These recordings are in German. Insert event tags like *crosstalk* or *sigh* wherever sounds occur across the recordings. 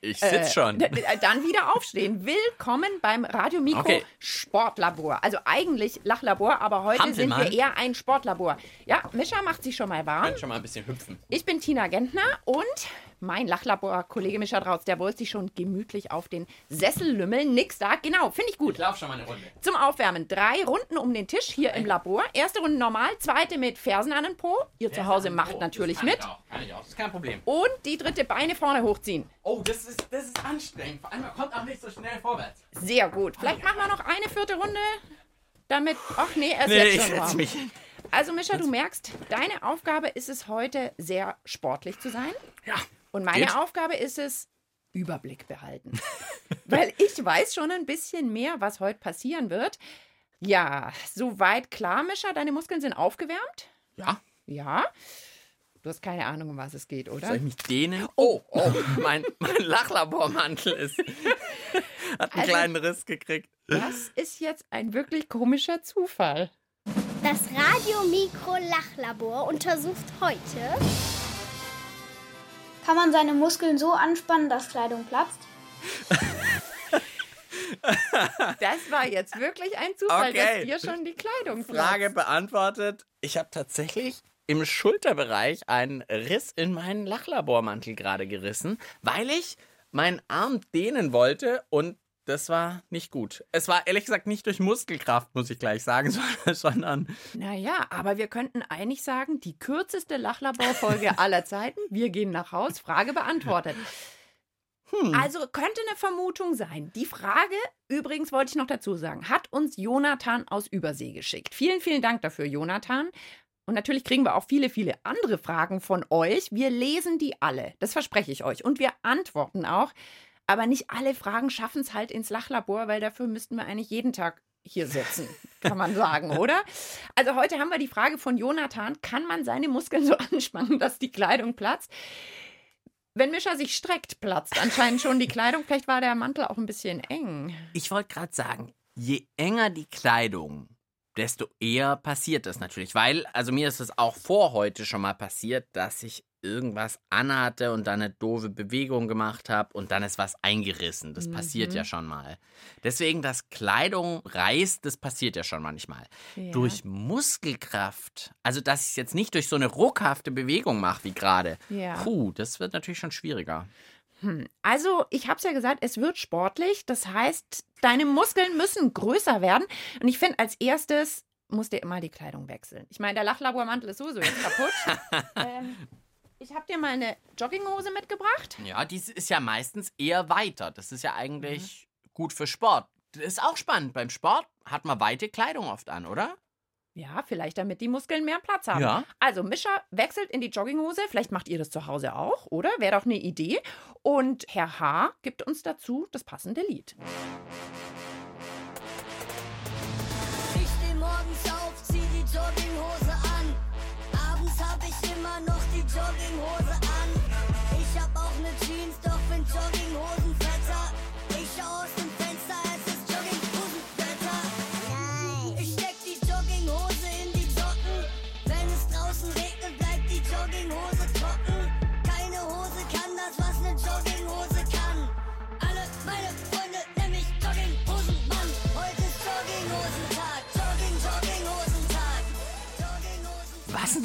Ich sitz Äh, schon. d- d- Dann wieder aufstehen. *laughs* Willkommen beim Radio Mikro Okay. Sportlabor. Also eigentlich Lachlabor, aber heute Hampelmann. sind wir eher ein Sportlabor. Ja, Mischa macht sich schon mal warm. kann schon mal ein bisschen hüpfen. Ich bin Tina Gentner und mein Lachlabor-Kollege Mischa Drautz, der wollte sich schon gemütlich auf den Sessel lümmeln. Nix da. Genau, finde ich gut. Ich lauf schon mal eine Runde. Zum Aufwärmen drei Runden um den Tisch hier im Labor. Erste Runde normal, zweite mit Fersen an den Po. Ihr zu Hause macht natürlich kann mit. Ich auch. Kann ich auch. Das ist kein Problem. Und die dritte Beine vorne hochziehen. Oh, das ist, das ist anstrengend. Vor allem, man kommt auch nicht so schnell vorwärts. Sehr gut. Vielleicht machen wir noch eine vierte Runde, damit. Ach nee, er ist Nee, jetzt ich schon setz warm. mich. Also Mischa, du merkst, deine Aufgabe ist es heute sehr sportlich zu sein. Ja. Und meine Geht. Aufgabe ist es, Überblick behalten. *laughs* Weil ich weiß schon ein bisschen mehr, was heute passieren wird. Ja, soweit klar, Mischa, deine Muskeln sind aufgewärmt? Ja. Ja. Du hast keine Ahnung, um was es geht, oder? Soll ich mich dehnen? Oh, oh, mein, mein Lachlabormantel ist. *laughs* hat einen Also- kleinen Riss gekriegt. Das ist jetzt ein wirklich komischer Zufall. das Radiomikro Lachlabor untersucht heute Kann man seine Muskeln so anspannen, dass Kleidung platzt? *laughs* Das war jetzt wirklich ein Zufall, Okay. dass dir schon die Kleidung Frage platzt. beantwortet. Ich habe tatsächlich im Schulterbereich einen Riss in meinen Lachlabormantel gerade gerissen, weil ich meinen Arm dehnen wollte und das war nicht gut. Es war ehrlich gesagt nicht durch Muskelkraft, muss ich gleich sagen, *laughs* sondern- Naja, aber wir könnten eigentlich sagen, die kürzeste Lachlaborfolge *laughs* aller Zeiten. Wir gehen nach Haus, Frage beantwortet. Hm. Also könnte eine Vermutung sein. Die Frage, übrigens wollte ich noch dazu sagen, hat uns Jonathan aus Übersee geschickt. Vielen, vielen Dank dafür, Jonathan. Und natürlich kriegen wir auch viele, viele andere Fragen von euch. Wir lesen die alle, das verspreche ich euch. Und wir antworten auch. Aber nicht alle Fragen schaffen es halt ins Lachlabor, weil dafür müssten wir eigentlich jeden Tag hier sitzen, kann man sagen, *laughs* oder? Also heute haben wir die Frage von Jonathan, kann man seine Muskeln so *laughs* anspannen, dass die Kleidung platzt? Wenn Mischa sich streckt, platzt anscheinend schon die Kleidung. Vielleicht war der Mantel auch ein bisschen eng. ich wollte gerade sagen, je enger die Kleidung, desto eher passiert das natürlich. Weil, also mir ist es auch vor heute schon mal passiert, dass ich irgendwas anhatte und dann eine doofe Bewegung gemacht habe und dann ist was eingerissen. Das passiert Mhm. ja schon mal. Deswegen, dass Kleidung reißt, das passiert ja schon manchmal. Durch Muskelkraft, also dass ich es jetzt nicht durch so eine ruckhafte Bewegung mache wie gerade. Ja. Puh, das wird natürlich schon schwieriger. Hm. Also, ich habe es ja gesagt, es wird sportlich. Das heißt, deine Muskeln müssen größer werden. Und ich finde, als erstes musst du immer die Kleidung wechseln. Ich meine, der Lachlabormantel ist sowieso jetzt kaputt. *laughs* ähm, ich habe dir mal eine Jogginghose mitgebracht. Ja, die ist ja meistens eher weiter. Das ist ja eigentlich gut für Sport. Das ist auch spannend. Beim Sport hat man weite Kleidung oft an, oder? Ja, vielleicht damit die Muskeln mehr Platz haben. Ja. Also Mischa wechselt in die Jogginghose. Vielleicht macht ihr das zu Hause auch, oder? Wäre doch eine Idee. Und Herr H. gibt uns dazu das passende Lied.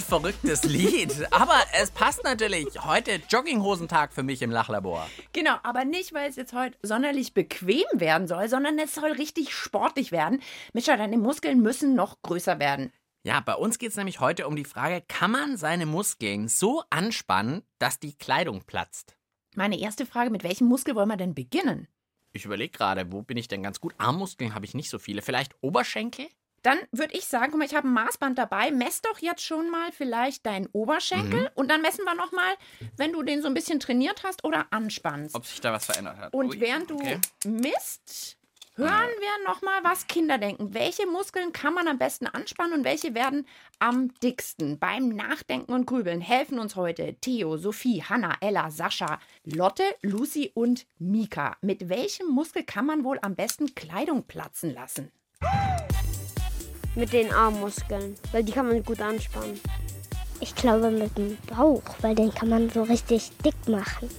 Verrücktes Lied. Aber es passt natürlich. Heute Jogginghosentag für mich im Lachlabor. Genau, aber nicht, weil es jetzt heute sonderlich bequem werden soll, sondern es soll richtig sportlich werden. Mischa, deine Muskeln müssen noch größer werden. Ja, bei uns geht es nämlich heute um die Frage, kann man seine Muskeln so anspannen, dass die Kleidung platzt? Meine erste Frage, mit welchem Muskel wollen wir denn beginnen? Ich überlege gerade, wo bin ich denn ganz gut? Armmuskeln habe ich nicht so viele. Vielleicht Oberschenkel? Dann würde ich sagen, guck mal, ich habe ein Maßband dabei. Mess doch jetzt schon mal vielleicht deinen Oberschenkel und dann messen wir noch mal, wenn du den so ein bisschen trainiert hast oder anspannst. Ob sich da was verändert hat. Und Ui, während du okay. misst, Hören wir noch mal, was Kinder denken. Welche Muskeln kann man am besten anspannen und welche werden am dicksten? Beim Nachdenken und Grübeln helfen uns heute Theo, Sophie, Hanna, Ella, Sascha, Lotte, Lucy und Mika. Mit welchem Muskel kann man wohl am besten Kleidung platzen lassen? Mit den Armmuskeln, weil die kann man gut anspannen. Ich glaube mit dem Bauch, weil den kann man so richtig dick machen.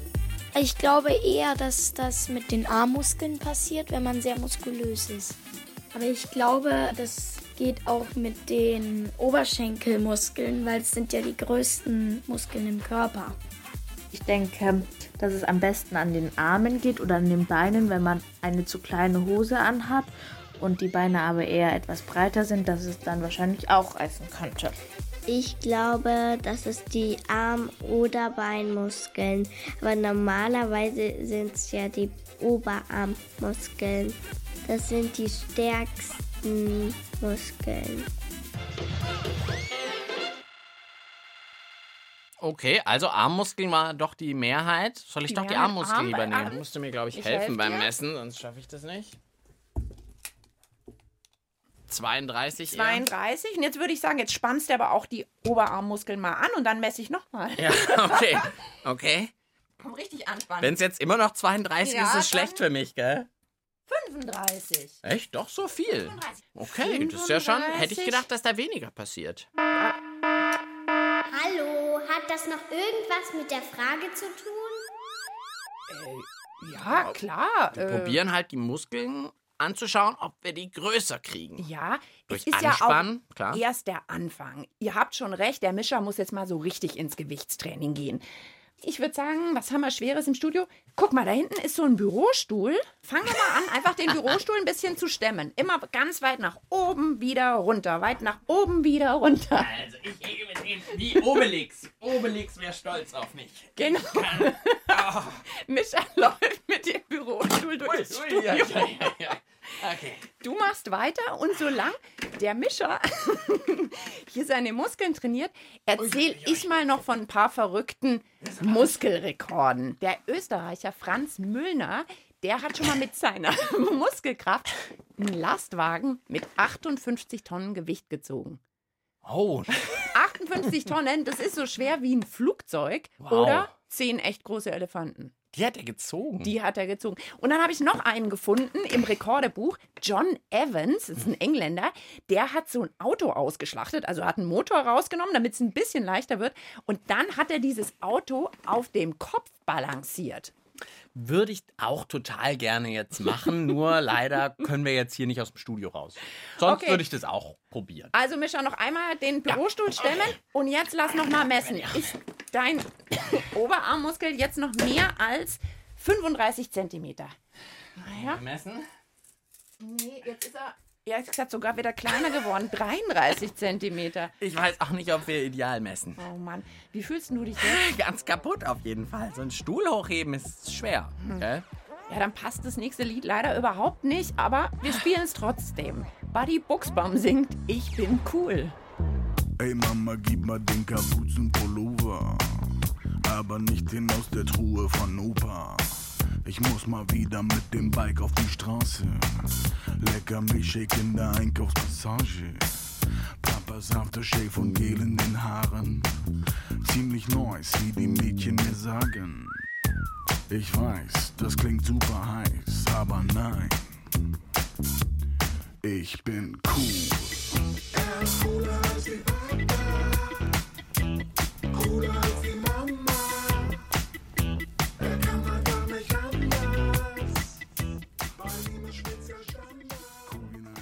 Ich glaube eher, dass das mit den Armmuskeln passiert, wenn man sehr muskulös ist. Aber ich glaube, das geht auch mit den Oberschenkelmuskeln, weil es sind ja die größten Muskeln im Körper. Ich denke, dass es am besten an den Armen geht oder an den Beinen, wenn man eine zu kleine Hose anhat und die Beine aber eher etwas breiter sind, dass es dann wahrscheinlich auch reißen könnte. Ich glaube, das ist die Arm- oder Beinmuskeln. Aber normalerweise sind es ja die Oberarmmuskeln. Das sind die stärksten Muskeln. Okay, also Armmuskeln war doch die Mehrheit. Soll ich Die doch die Armmuskeln Arm- lieber nehmen? Arm- Musst du mir, glaube ich, Ich helfen helf beim. Messen, sonst schaffe ich das nicht. 32 eher. 32. Und jetzt würde ich sagen, jetzt spannst du aber auch die Oberarmmuskeln mal an und dann messe ich nochmal. Ja, okay. Okay. Komm richtig anspannen. Wenn es jetzt immer noch 32 Ja, ist, ist es schlecht für mich, gell? 35. Echt? Doch so viel? 35. Okay, das ist ja schon. Hätte ich 35. gedacht, dass da weniger passiert. Hallo, hat das noch irgendwas mit der Frage zu tun? Ja, klar. Wir äh, probieren halt die Muskeln anzuschauen, ob wir die größer kriegen. Ja, Durch es ist Anspannen, ja klar. auch erst der Anfang. Ihr habt schon recht, der Mischer muss jetzt mal so richtig ins Gewichtstraining gehen. Ich würde sagen, was haben wir Schweres im Studio? Guck mal, da hinten ist so ein Bürostuhl. Fangen wir mal an, einfach den Bürostuhl ein bisschen zu stemmen. Immer ganz weit nach oben, wieder runter. Weit nach oben, wieder runter. Also, ich hebe den wie Obelix. Obelix wäre stolz auf mich. Genau. *laughs* Mischer *laughs* läuft mit dem Bürostuhl durchs Studio. ja, ja, ja, ja. Okay. Du machst weiter und solange der Mischer *laughs* hier seine Muskeln trainiert, erzähle ich mal noch von ein paar verrückten Muskelrekorden. Der Österreicher Franz Müllner, der hat schon mal mit seiner *laughs* Muskelkraft einen Lastwagen mit 58 Tonnen Gewicht gezogen. Oh, 58 Tonnen, das ist so schwer wie ein Flugzeug Wow. oder zehn echt große Elefanten. Die hat er gezogen. Die hat er gezogen. Und dann habe ich noch einen gefunden im Rekordebuch. John Evans, das ist ein Engländer, der hat so ein Auto ausgeschlachtet, also hat einen Motor rausgenommen, damit es ein bisschen leichter wird. Und dann hat er dieses Auto auf dem Kopf balanciert. Würde ich auch total gerne jetzt machen, *laughs* nur leider können wir jetzt hier nicht aus dem Studio raus. Sonst Okay. würde ich das auch probieren. Also Mischa, noch einmal den Bürostuhl stemmen und jetzt lass noch mal messen. Ist dein Oberarmmuskel jetzt noch mehr als 35 Zentimeter? Naja. Messen? Nee, jetzt ist er, ehrlich gesagt, sogar wieder kleiner geworden. *laughs* 33 Zentimeter. Ich weiß auch nicht, ob wir ideal messen. Oh Mann, wie fühlst du dich jetzt? *laughs* Ganz kaputt auf jeden Fall. So ein Stuhl hochheben ist schwer. Gell? Ja, dann passt das nächste Lied leider überhaupt nicht, aber wir spielen es trotzdem. Buddy Buchsbaum singt Ich bin cool. Ey Mama, gib mal den Kapuzenpullover, aber nicht den aus der Truhe von Opa. Ich muss mal wieder mit dem Bike auf die Straße. Lecker Milchshake in der Einkaufspassage. Papas Aftershave und Gel in den Haaren. Ziemlich nice, wie die Mädchen mir sagen. Ich weiß, das klingt super heiß, aber nein. Ich bin cool.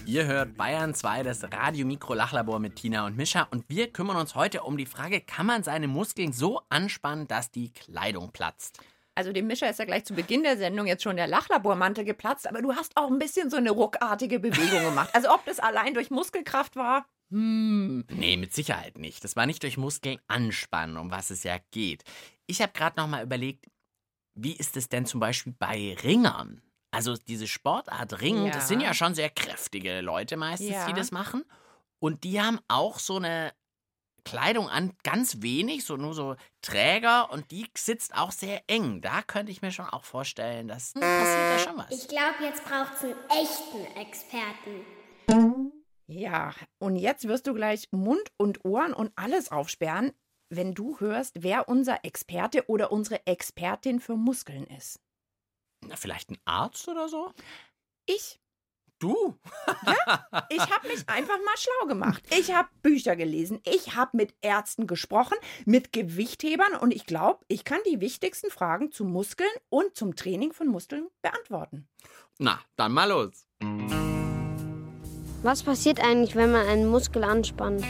Ihr hört Bayern 2, das Radio-Mikro-Lachlabor mit Tina und Mischa. Und wir kümmern uns heute um die Frage, kann man seine Muskeln so anspannen, dass die Kleidung platzt? Also dem Mischer ist ja gleich zu Beginn der Sendung jetzt schon der Lachlabormantel geplatzt, aber du hast auch ein bisschen so eine ruckartige Bewegung gemacht. Also ob das allein durch Muskelkraft war? Hm. Nee, mit Sicherheit nicht. Das war nicht durch Muskeln anspannen, um was es ja geht. Ich habe gerade noch mal überlegt, wie ist es denn zum Beispiel bei Ringern? Also diese Sportart Ringen, Ja. das sind ja schon sehr kräftige Leute meistens, Ja. die das machen. Und die haben auch so eine Kleidung an, ganz wenig, so nur so Träger und die sitzt auch sehr eng. Da könnte ich mir schon auch vorstellen, dass da passiert ja schon was. Ich glaube, jetzt braucht es einen echten Experten. Ja, und jetzt wirst du gleich Mund und Ohren und alles aufsperren, wenn du hörst, wer unser Experte oder unsere Expertin für Muskeln ist. Na, vielleicht ein Arzt oder so? Ich. Du? Ja, *laughs* ich habe mich einfach mal schlau gemacht. Ich habe Bücher gelesen, ich habe mit Ärzten gesprochen, mit Gewichthebern und ich glaube, ich kann die wichtigsten Fragen zu Muskeln und zum Training von Muskeln beantworten. Na, dann mal los. Was passiert eigentlich, wenn man einen Muskel anspannt?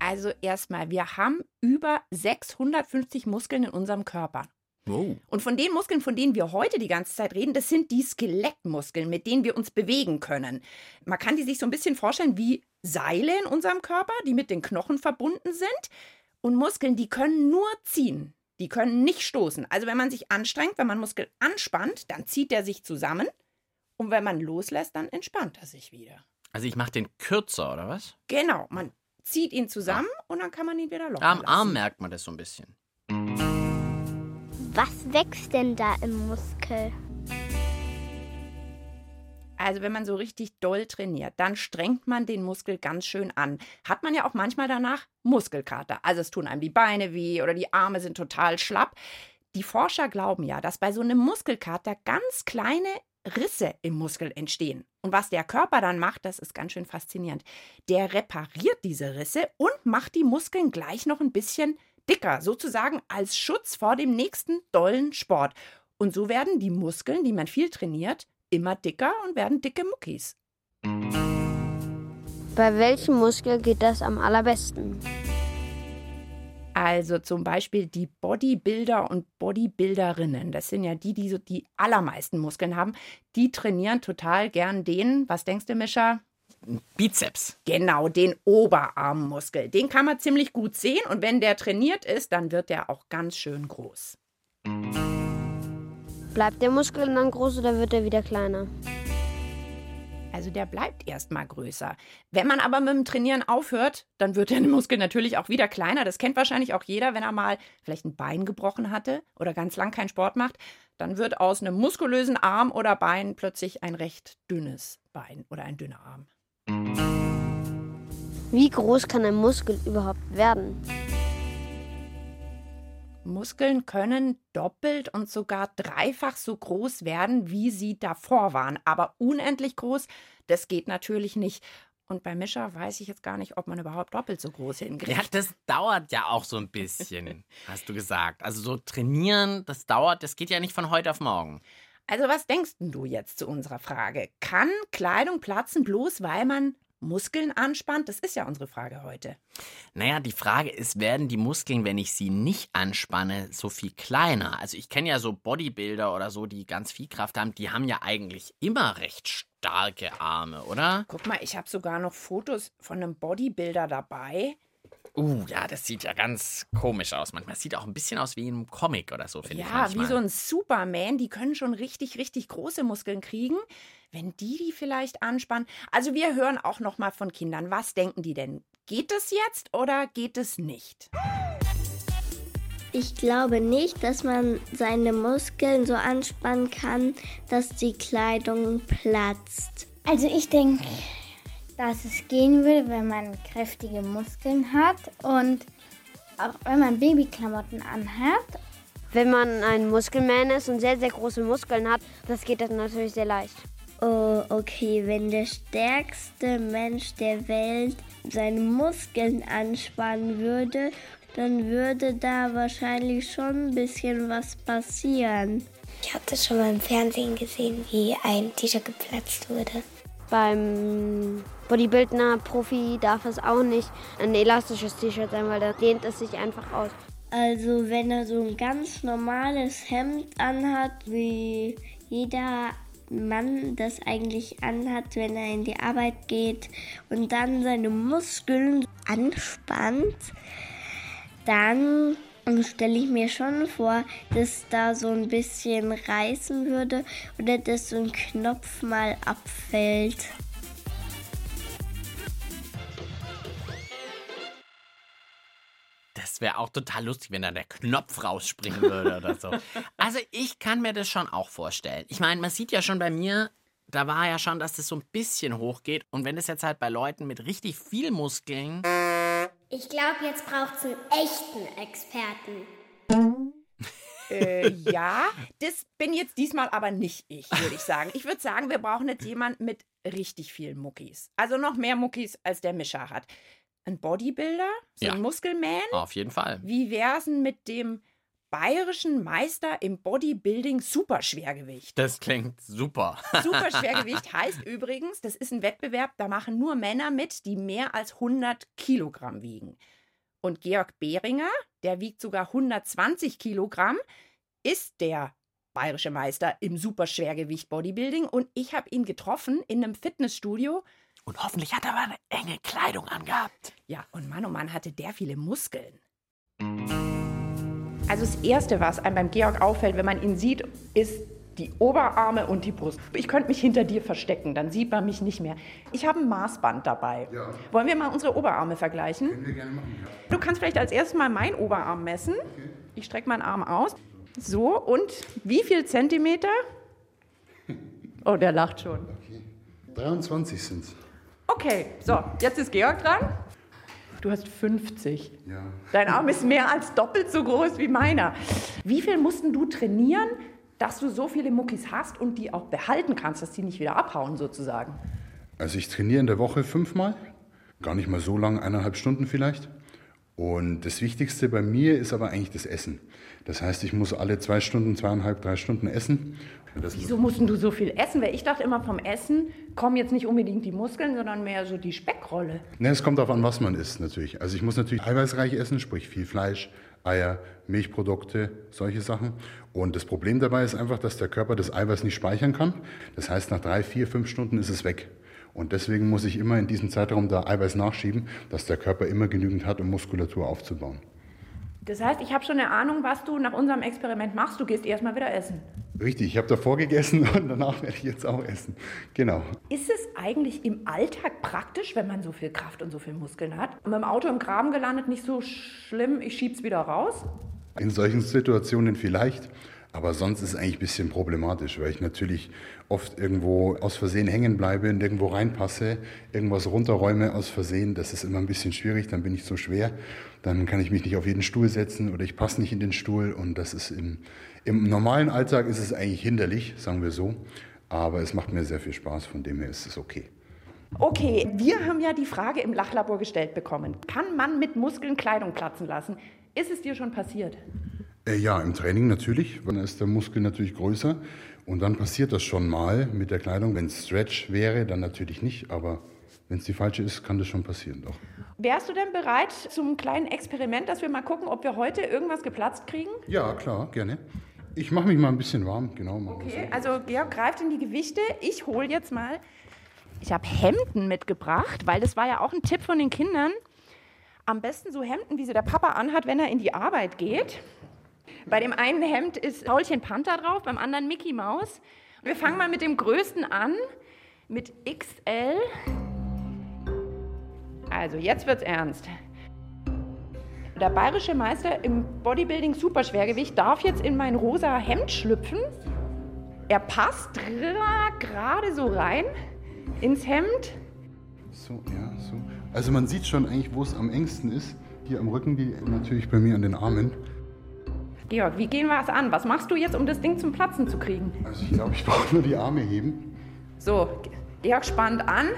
Also erstmal, wir haben über 650 Muskeln in unserem Körper. Oh. Und von den Muskeln, von denen wir heute die ganze Zeit reden, das sind die Skelettmuskeln, mit denen wir uns bewegen können. Man kann die sich so ein bisschen vorstellen wie Seile in unserem Körper, die mit den Knochen verbunden sind. Und Muskeln, die können nur ziehen. Die können nicht stoßen. Also wenn man sich anstrengt, wenn man Muskel anspannt, dann zieht er sich zusammen. Und wenn man loslässt, dann entspannt er sich wieder. Also ich mache den kürzer, oder was? Genau, man zieht ihn zusammen und dann kann man ihn wieder locker Am lassen. Arm merkt man das so ein bisschen. Was wächst denn da im Muskel? Also wenn man so richtig doll trainiert, dann strengt man den Muskel ganz schön an. Hat man ja auch manchmal danach Muskelkater. Also es tun einem die Beine weh oder die Arme sind total schlapp. Die Forscher glauben ja, dass bei so einem Muskelkater ganz kleine Risse im Muskel entstehen. Und was der Körper dann macht, das ist ganz schön faszinierend. Der repariert diese Risse und macht die Muskeln gleich noch ein bisschen dicker, sozusagen als Schutz vor dem nächsten dollen Sport. Und so werden die Muskeln, die man viel trainiert, immer dicker und werden dicke Muckis. Bei welchem Muskel geht das am allerbesten? Also zum Beispiel die Bodybuilder und Bodybuilderinnen, das sind ja die, die so die allermeisten Muskeln haben, die trainieren total gern den, was denkst du, Mischa? Bizeps. Genau, den Oberarmmuskel. Den kann man ziemlich gut sehen und wenn der trainiert ist, dann wird der auch ganz schön groß. Bleibt der Muskel dann groß oder wird er wieder kleiner? Also der bleibt erstmal größer. Wenn man aber mit dem Trainieren aufhört, dann wird der *laughs* Muskel natürlich auch wieder kleiner. Das kennt wahrscheinlich auch jeder, wenn er mal vielleicht ein Bein gebrochen hatte oder ganz lang keinen Sport macht. Dann wird aus einem muskulösen Arm oder Bein plötzlich ein recht dünnes Bein oder ein dünner Arm. Wie groß kann ein Muskel überhaupt werden? Muskeln können doppelt und sogar dreifach so groß werden, wie sie davor waren. Aber unendlich groß, das geht natürlich nicht. Und bei Mischa weiß ich jetzt gar nicht, ob man überhaupt doppelt so groß hinkriegt. Ja, das dauert ja auch so ein bisschen, *laughs* hast du gesagt. Also so trainieren, das dauert, das geht ja nicht von heute auf morgen. Also was denkst du jetzt zu unserer Frage? Kann Kleidung platzen, bloß weil man Muskeln anspannt? Das ist ja unsere Frage heute. Naja, die Frage ist, werden die Muskeln, wenn ich sie nicht anspanne, so viel kleiner? Also ich kenne ja so Bodybuilder oder so, die ganz viel Kraft haben, die haben ja eigentlich immer recht starke Arme, oder? Guck mal, ich habe sogar noch Fotos von einem Bodybuilder dabei. Uh, ja, das sieht ja ganz komisch aus. Manchmal sieht auch ein bisschen aus wie ein Comic oder so, finde ich. Ja, wie so ein Superman, die können schon richtig, richtig große Muskeln kriegen, wenn die die vielleicht anspannen. Also wir hören auch noch mal von Kindern. Was denken die denn? Geht es jetzt oder geht es nicht? Ich glaube nicht, dass man seine Muskeln so anspannen kann, dass die Kleidung platzt. Also ich denke, dass es gehen würde, wenn man kräftige Muskeln hat und auch wenn man Babyklamotten anhat. Wenn man ein Muskelman ist und sehr, sehr große Muskeln hat, das geht dann natürlich sehr leicht. Oh, okay, wenn der stärkste Mensch der Welt seine Muskeln anspannen würde, dann würde da wahrscheinlich schon ein bisschen was passieren. Ich habe das schon mal im Fernsehen gesehen, wie ein T-Shirt geplatzt wurde. Beim Bodybuilder Profi darf es auch nicht ein elastisches T-Shirt sein, weil da dehnt es sich einfach aus. Also wenn er so ein ganz normales Hemd anhat, wie jeder Mann das eigentlich anhat, wenn er in die Arbeit geht und dann seine Muskeln anspannt, dann stelle ich mir schon vor, dass da so ein bisschen reißen würde oder dass so ein Knopf mal abfällt. Das wäre auch total lustig, wenn da der Knopf rausspringen würde oder so. *laughs* Also ich kann mir das schon auch vorstellen. Ich meine, man sieht ja schon bei mir, da war ja schon, dass das so ein bisschen hochgeht. Und wenn das jetzt halt bei Leuten mit richtig viel Muskeln. Ich glaube, jetzt braucht es einen echten Experten. Äh, ja, das bin jetzt diesmal aber nicht ich, würde ich sagen. Ich würde sagen, wir brauchen jetzt jemanden mit richtig vielen Muckis. Also noch mehr Muckis, als der Mischer hat. Ein Bodybuilder? So Ja. ein Muskelman? Auf jeden Fall. Wie wär's denn mit dem bayerischen Meister im Bodybuilding Superschwergewicht? Das klingt super. *laughs* Superschwergewicht heißt übrigens, das ist ein Wettbewerb, da machen nur Männer mit, die mehr als 100 Kilogramm wiegen. Und Georg Behringer, der wiegt sogar 120 Kilogramm, ist der bayerische Meister im Superschwergewicht Bodybuilding. Und ich habe ihn getroffen in einem Fitnessstudio. Und hoffentlich hat er aber eine enge Kleidung angehabt. Ja, und Mann, oh Mann, hatte der viele Muskeln. Also das Erste, was einem beim Georg auffällt, wenn man ihn sieht, ist die Oberarme und die Brust. Ich könnte mich hinter dir verstecken, dann sieht man mich nicht mehr. Ich habe ein Maßband dabei. Ja. Wollen wir mal unsere Oberarme vergleichen? Können wir gerne machen, ja. Du kannst vielleicht als erstes mal meinen Oberarm messen. Ich strecke meinen Arm aus. So, und wie viel Zentimeter? *laughs* Oh, der lacht schon. 23 sind es. Okay, so, jetzt ist Georg dran. Du hast 50. Ja. Dein Arm ist mehr als doppelt so groß wie meiner. Wie viel mussten du trainieren, dass du so viele Muckis hast und die auch behalten kannst, dass die nicht wieder abhauen sozusagen? Also ich trainiere in der Woche fünfmal, gar nicht mal so lang, eineinhalb Stunden vielleicht. Und das Wichtigste bei mir ist aber eigentlich das Essen. Das heißt, ich muss alle zwei Stunden, zweieinhalb, drei Stunden essen. Das Wieso mussten du so viel essen? Weil ich dachte immer, vom Essen kommen jetzt nicht unbedingt die Muskeln, sondern mehr so die Speckrolle. Ne, es kommt darauf an, was man isst natürlich. Also ich muss natürlich eiweißreich essen, sprich viel Fleisch, Eier, Milchprodukte, solche Sachen. Und das Problem dabei ist einfach, dass der Körper das Eiweiß nicht speichern kann. Das heißt, nach drei, vier, fünf Stunden ist es weg. Und deswegen muss ich immer in diesem Zeitraum da Eiweiß nachschieben, dass der Körper immer genügend hat, um Muskulatur aufzubauen. Das heißt, ich habe schon eine Ahnung, was du nach unserem Experiment machst. Du gehst erstmal wieder essen. Richtig, ich habe davor gegessen *laughs* und danach werde ich jetzt auch essen. Genau. Ist es eigentlich im Alltag praktisch, wenn man so viel Kraft und so viel Muskeln hat? Und mit dem Auto im Graben gelandet, nicht so schlimm, ich schieb's wieder raus? In solchen Situationen vielleicht, aber sonst ist es eigentlich ein bisschen problematisch, weil ich natürlich oft irgendwo aus Versehen hängen bleibe und irgendwo reinpasse, irgendwas runterräume aus Versehen. Das ist immer ein bisschen schwierig, dann bin ich so schwer, dann kann ich mich nicht auf jeden Stuhl setzen oder ich passe nicht in den Stuhl und das ist im, im normalen Alltag ist es eigentlich hinderlich, sagen wir so, aber es macht mir sehr viel Spaß, von dem her ist es okay. Okay, wir haben ja die Frage im Lachlabor gestellt bekommen. Kann man mit Muskeln Kleidung platzen lassen? Ist es dir schon passiert? Äh, ja, im Training natürlich. Dann ist der Muskel natürlich größer. Und dann passiert das schon mal mit der Kleidung. Wenn es Stretch wäre, dann natürlich nicht. Aber wenn es die falsche ist, kann das schon passieren. Doch. Wärst du denn bereit zum kleinen Experiment, dass wir mal gucken, ob wir heute irgendwas geplatzt kriegen? Ja, klar, gerne. Ich mache mich mal ein bisschen warm. Genau. Okay, also Georg greift in die Gewichte. Ich hole jetzt mal. Ich habe Hemden mitgebracht, weil das war ja auch ein Tipp von den Kindern. Am besten so Hemden, wie sie der Papa anhat, wenn er in die Arbeit geht. Bei dem einen Hemd ist Paulchen Panther drauf, beim anderen Mickey Maus. Wir fangen mal mit dem größten an, mit XL. Also, jetzt wird's ernst. Der bayerische Meister im Bodybuilding Superschwergewicht darf jetzt in mein rosa Hemd schlüpfen. Er passt gerade so rein ins Hemd. So, ja, so. Also man sieht schon eigentlich, wo es am engsten ist. Hier am Rücken, die natürlich bei mir an den Armen. Georg, wie gehen wir es an? Was machst du jetzt, um das Ding zum Platzen zu kriegen? Also ich glaube, ich brauche nur die Arme heben. So, Georg spannt an.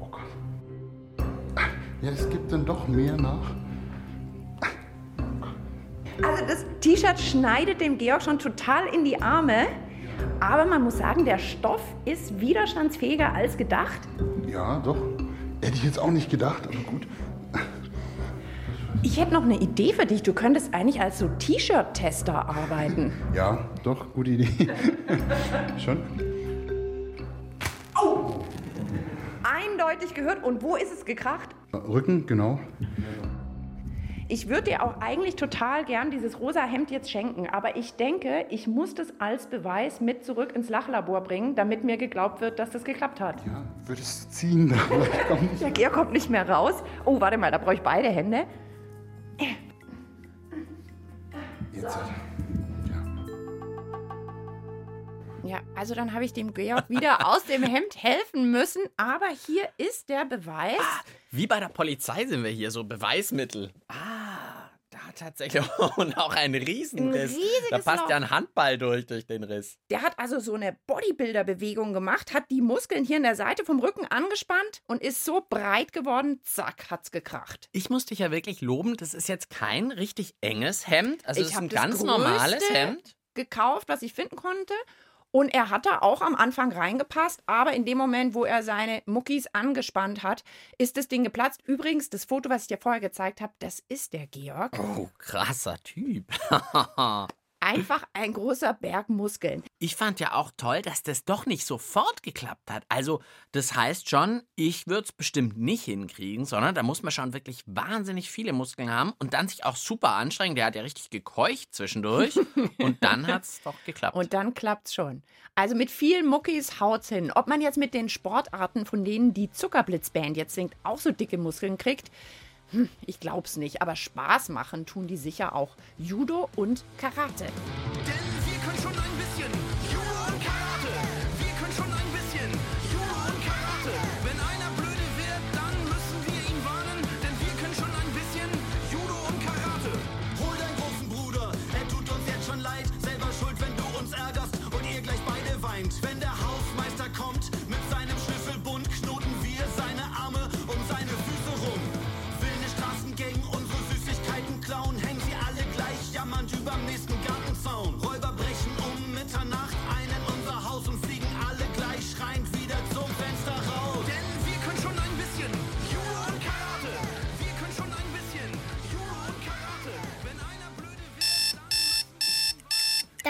Oh Gott. Ja, es gibt dann doch mehr nach. Also das T-Shirt schneidet dem Georg schon total in die Arme. Aber man muss sagen, der Stoff ist widerstandsfähiger als gedacht. Ja, doch. Hätte ich jetzt auch nicht gedacht, aber gut. Ich hätte noch eine Idee für dich. Du könntest eigentlich als so T-Shirt-Tester arbeiten. *laughs* Ja, doch, gute Idee. *laughs* Schon? Eindeutig gehört. Und wo ist es gekracht? Rücken, genau. Ich würde dir auch eigentlich total gern dieses rosa Hemd jetzt schenken, aber ich denke, ich muss das als Beweis mit zurück ins Lachlabor bringen, damit mir geglaubt wird, dass das geklappt hat. Ja, würdest du ziehen? *laughs* Da vielleicht kommt nicht. Der Georg kommt nicht mehr raus. Oh, warte mal, da brauche ich beide Hände. Jetzt. Ja, also dann habe ich dem Georg wieder aus dem Hemd helfen müssen. Aber hier ist der Beweis. Wie bei der Polizei sind wir hier, so Beweismittel. Ah, tatsächlich. *laughs* Und auch ein Riesenriss. Ein da passt Loch. ja ein Handball durch, durch den Riss. Der hat also so eine Bodybuilder-Bewegung gemacht, hat die Muskeln hier in der Seite vom Rücken angespannt und ist so breit geworden, zack, hat's gekracht. Ich muss dich ja wirklich loben, das ist jetzt kein richtig enges Hemd. Also, Ich das ist ein ganz normales Hemd. Gekauft, was ich finden konnte. Und er hat da auch am Anfang reingepasst, aber in dem Moment, wo er seine Muckis angespannt hat, ist das Ding geplatzt. Übrigens, das Foto, was ich dir vorher gezeigt habe, das ist der Georg. Oh, krasser Typ. *laughs* Einfach ein großer Berg Muskeln. Ich fand ja auch toll, dass das doch nicht sofort geklappt hat. Also, das heißt schon, ich würde es bestimmt nicht hinkriegen, sondern da muss man schon wirklich wahnsinnig viele Muskeln haben und dann sich auch super anstrengen. Der hat ja richtig gekeucht zwischendurch *laughs* und dann hat es doch geklappt. Und dann klappt's schon. Also mit vielen Muckis haut's hin. Ob man jetzt mit den Sportarten, von denen die Zuckerblitzband jetzt singt, auch so dicke Muskeln kriegt, hm, ich glaub's nicht. Aber Spaß machen tun die sicher auch. Judo und Karate. Denn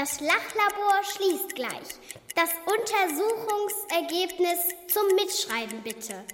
Das Lachlabor schließt gleich. Das Untersuchungsergebnis zum Mitschreiben bitte.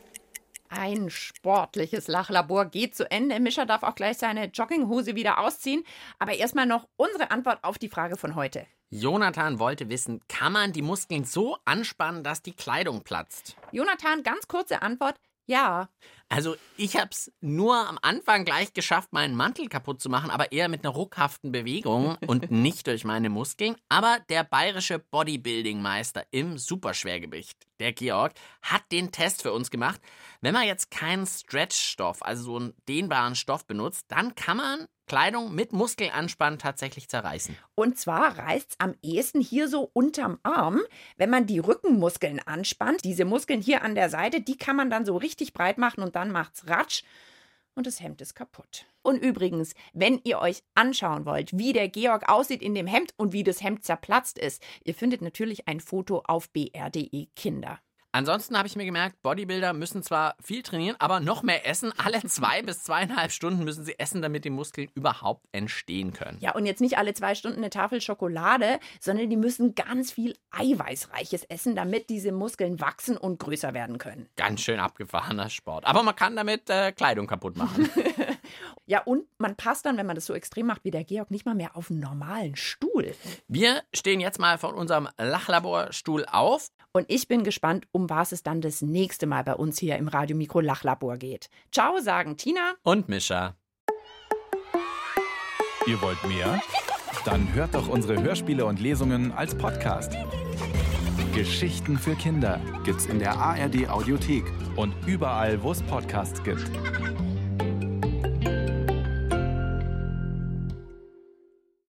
Ein sportliches Lachlabor geht zu Ende. Mischa darf auch gleich seine Jogginghose wieder ausziehen. Aber erstmal noch unsere Antwort auf die Frage von heute. Jonathan wollte wissen, kann man die Muskeln so anspannen, dass die Kleidung platzt? Jonathan, ganz kurze Antwort. Ja. Also ich habe es nur am Anfang gleich geschafft, meinen Mantel kaputt zu machen, aber eher mit einer ruckhaften Bewegung und *laughs* nicht durch meine Muskeln. Aber der bayerische Bodybuilding-Meister im Superschwergewicht, der Georg, hat den Test für uns gemacht. Wenn man jetzt keinen Stretchstoff, also so einen dehnbaren Stoff benutzt, dann kann man Kleidung mit Muskelanspannen tatsächlich zerreißen. Und zwar reißt es am ehesten hier so unterm Arm, wenn man die Rückenmuskeln anspannt. Diese Muskeln hier an der Seite, die kann man dann so richtig breit machen und dann macht's Ratsch und das Hemd ist kaputt. Und übrigens, wenn ihr euch anschauen wollt, wie der Georg aussieht in dem Hemd und wie das Hemd zerplatzt ist, ihr findet natürlich ein Foto auf br.de Kinder. Ansonsten habe ich mir gemerkt, Bodybuilder müssen zwar viel trainieren, aber noch mehr essen. Alle zwei bis zweieinhalb Stunden müssen sie essen, damit die Muskeln überhaupt entstehen können. Ja, und jetzt nicht alle zwei Stunden eine Tafel Schokolade, sondern die müssen ganz viel Eiweißreiches essen, damit diese Muskeln wachsen und größer werden können. Ganz schön abgefahrener Sport. Aber man kann damit äh, Kleidung kaputt machen. *laughs* Ja, und man passt dann, wenn man das so extrem macht wie der Georg, nicht mal mehr auf einen normalen Stuhl. Wir stehen jetzt mal von unserem Lachlaborstuhl auf. Und ich bin gespannt, um was es dann das nächste Mal bei uns hier im Radiomikro Lachlabor geht. Ciao, sagen Tina. Und Mischa. Ihr wollt mehr? Dann hört doch unsere Hörspiele und Lesungen als Podcast. Geschichten für Kinder gibt's in der ARD Audiothek und überall, wo es Podcasts gibt.